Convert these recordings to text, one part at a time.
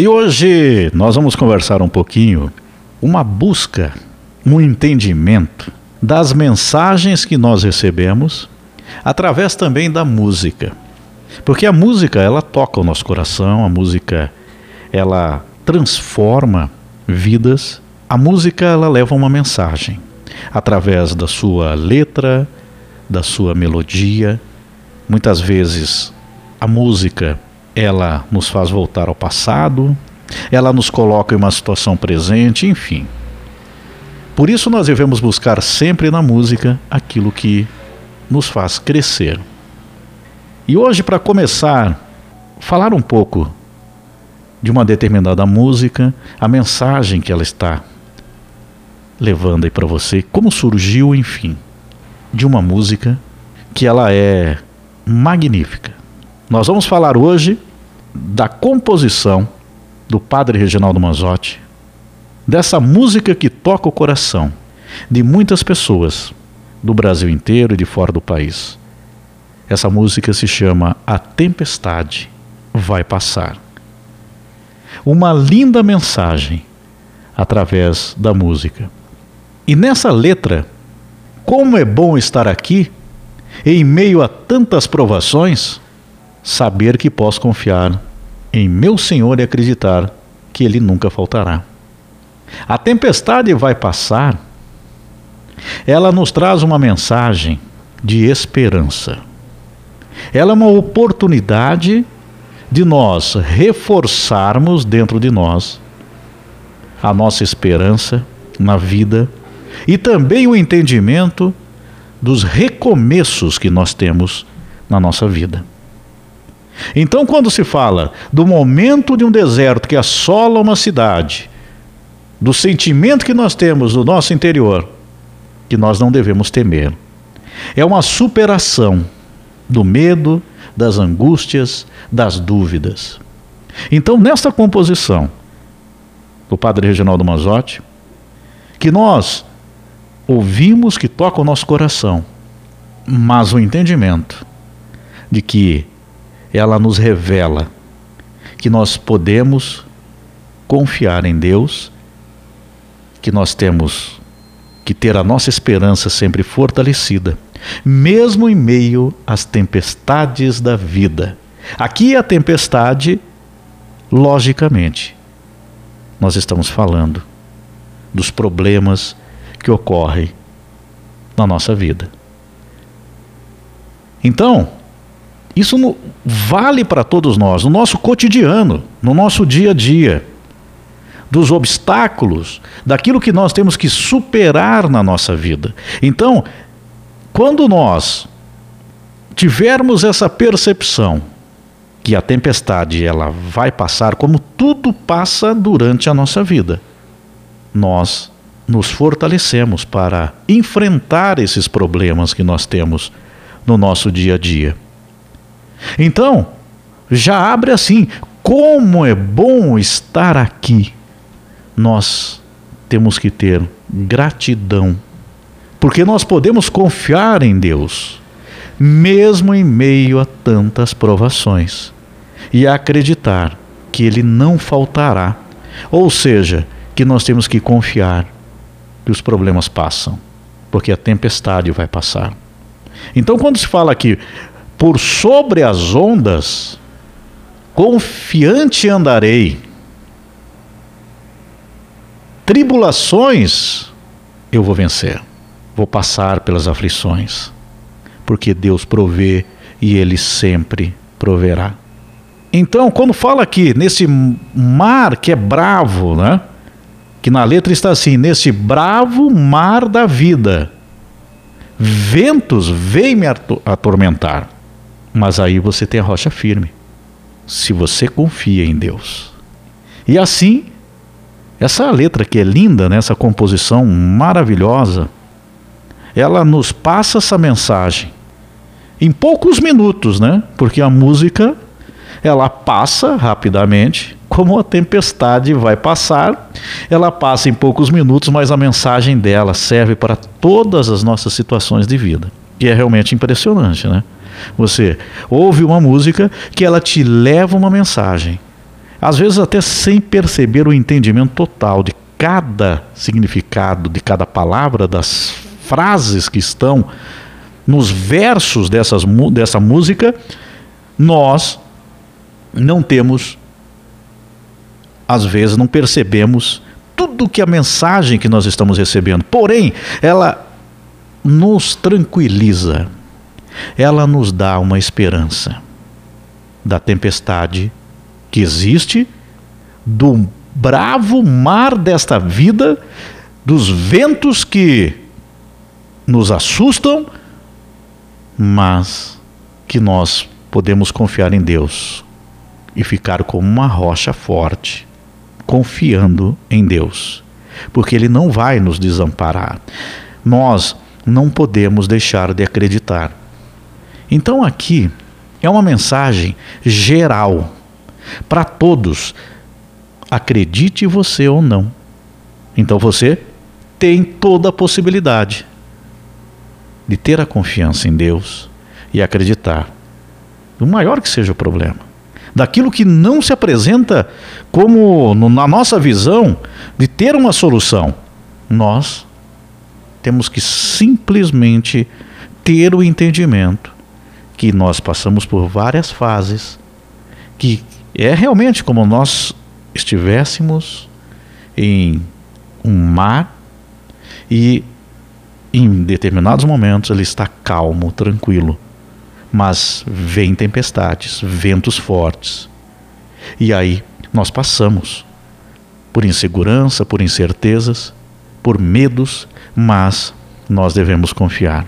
E hoje nós vamos conversar um pouquinho, uma busca, um entendimento das mensagens que nós recebemos através também da música. Porque a música, ela toca o nosso coração, a música ela transforma vidas. A música ela leva uma mensagem através da sua letra, da sua melodia. Muitas vezes a música ela nos faz voltar ao passado, ela nos coloca em uma situação presente, enfim. Por isso nós devemos buscar sempre na música aquilo que nos faz crescer. E hoje, para começar, falar um pouco de uma determinada música, a mensagem que ela está levando aí para você, como surgiu, enfim, de uma música que ela é magnífica. Nós vamos falar hoje da composição do padre Reginaldo Manzotti, dessa música que toca o coração de muitas pessoas do Brasil inteiro e de fora do país. Essa música se chama A Tempestade Vai Passar. Uma linda mensagem através da música. E nessa letra, como é bom estar aqui, em meio a tantas provações, saber que posso confiar em meu Senhor e acreditar que Ele nunca faltará. A tempestade vai passar, ela nos traz uma mensagem de esperança. Ela é uma oportunidade de nós reforçarmos dentro de nós a nossa esperança na vida e também o entendimento dos recomeços que nós temos na nossa vida. Então, quando se fala do momento de um deserto que assola uma cidade, do sentimento que nós temos no nosso interior, que nós não devemos temer, é uma superação do medo, das angústias, das dúvidas. Então, nesta composição do Padre Reginaldo Mazotti, que nós ouvimos que toca o nosso coração, mas o entendimento de que ela nos revela que nós podemos confiar em Deus, que nós temos que ter a nossa esperança sempre fortalecida, mesmo em meio às tempestades da vida. Aqui a tempestade, logicamente, nós estamos falando dos problemas que ocorrem na nossa vida. Então, isso no, vale para todos nós, no nosso cotidiano, no nosso dia a dia, dos obstáculos, daquilo que nós temos que superar na nossa vida. Então, quando nós tivermos essa percepção que a tempestade ela vai passar como tudo passa durante a nossa vida, nós nos fortalecemos para enfrentar esses problemas que nós temos no nosso dia a dia. Então, já abre assim: como é bom estar aqui. Nós temos que ter gratidão, porque nós podemos confiar em Deus, mesmo em meio a tantas provações, e acreditar que Ele não faltará. Ou seja, que nós temos que confiar que os problemas passam, porque a tempestade vai passar. Então, quando se fala aqui, por sobre as ondas, confiante andarei. Tribulações eu vou vencer, vou passar pelas aflições, porque Deus provê e Ele sempre proverá. Então, quando fala aqui nesse mar que é bravo, né? Que na letra está assim: nesse bravo mar da vida, ventos vêm me atormentar mas aí você tem a rocha firme. Se você confia em Deus. E assim, essa letra que é linda, né, essa composição maravilhosa, ela nos passa essa mensagem em poucos minutos, né? Porque a música ela passa rapidamente, como a tempestade vai passar, ela passa em poucos minutos, mas a mensagem dela serve para todas as nossas situações de vida. E é realmente impressionante, né? Você ouve uma música que ela te leva uma mensagem. às vezes até sem perceber o entendimento total de cada significado, de cada palavra, das frases que estão nos versos dessas, dessa música, nós não temos, às vezes, não percebemos tudo que a mensagem que nós estamos recebendo. Porém, ela nos tranquiliza, ela nos dá uma esperança da tempestade que existe, do bravo mar desta vida, dos ventos que nos assustam, mas que nós podemos confiar em Deus e ficar como uma rocha forte, confiando em Deus, porque Ele não vai nos desamparar. Nós não podemos deixar de acreditar. Então, aqui é uma mensagem geral para todos. Acredite você ou não. Então você tem toda a possibilidade de ter a confiança em Deus e acreditar, o maior que seja o problema, daquilo que não se apresenta como na nossa visão de ter uma solução. Nós temos que simplesmente ter o entendimento que nós passamos por várias fases, que é realmente como nós estivéssemos em um mar e em determinados momentos ele está calmo, tranquilo, mas vem tempestades, ventos fortes. E aí nós passamos por insegurança, por incertezas, por medos, mas nós devemos confiar,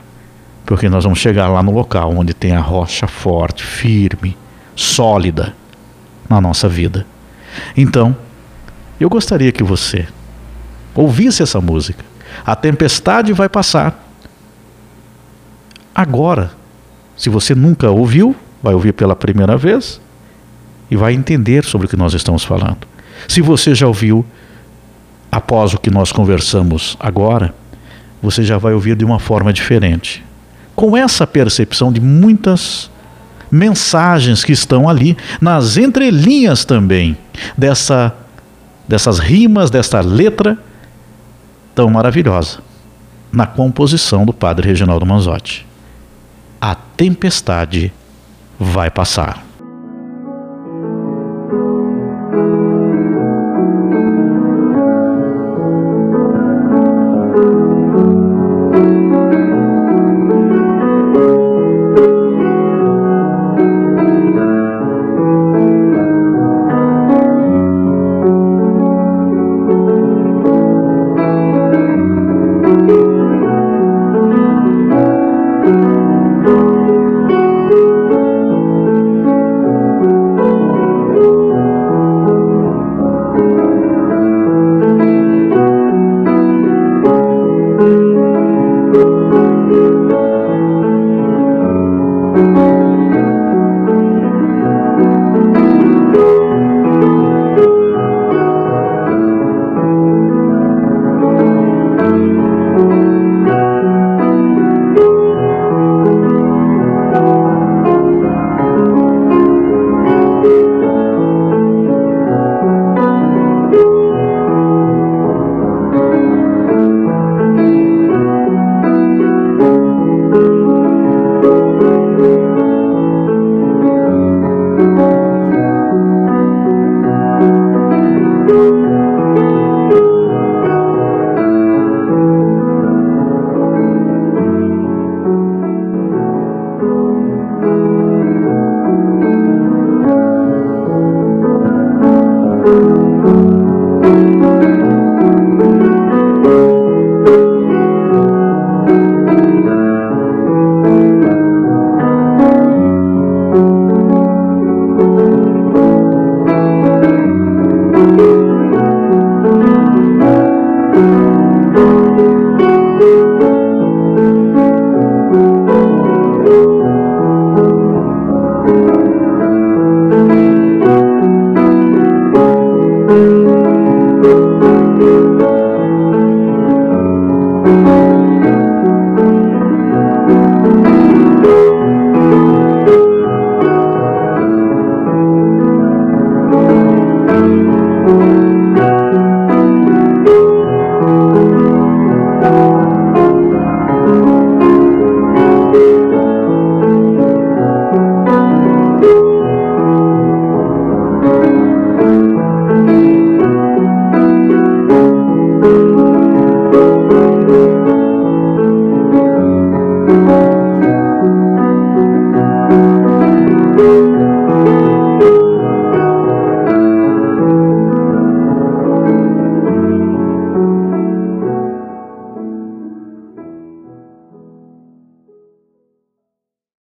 porque nós vamos chegar lá no local onde tem a rocha forte, firme, sólida na nossa vida. Então, eu gostaria que você ouvisse essa música. A tempestade vai passar. Agora, se você nunca ouviu, vai ouvir pela primeira vez e vai entender sobre o que nós estamos falando. Se você já ouviu, após o que nós conversamos agora, você já vai ouvir de uma forma diferente. Com essa percepção de muitas mensagens que estão ali, nas entrelinhas também, dessa, dessas rimas, dessa letra tão maravilhosa, na composição do padre Reginaldo Manzotti. A tempestade vai passar.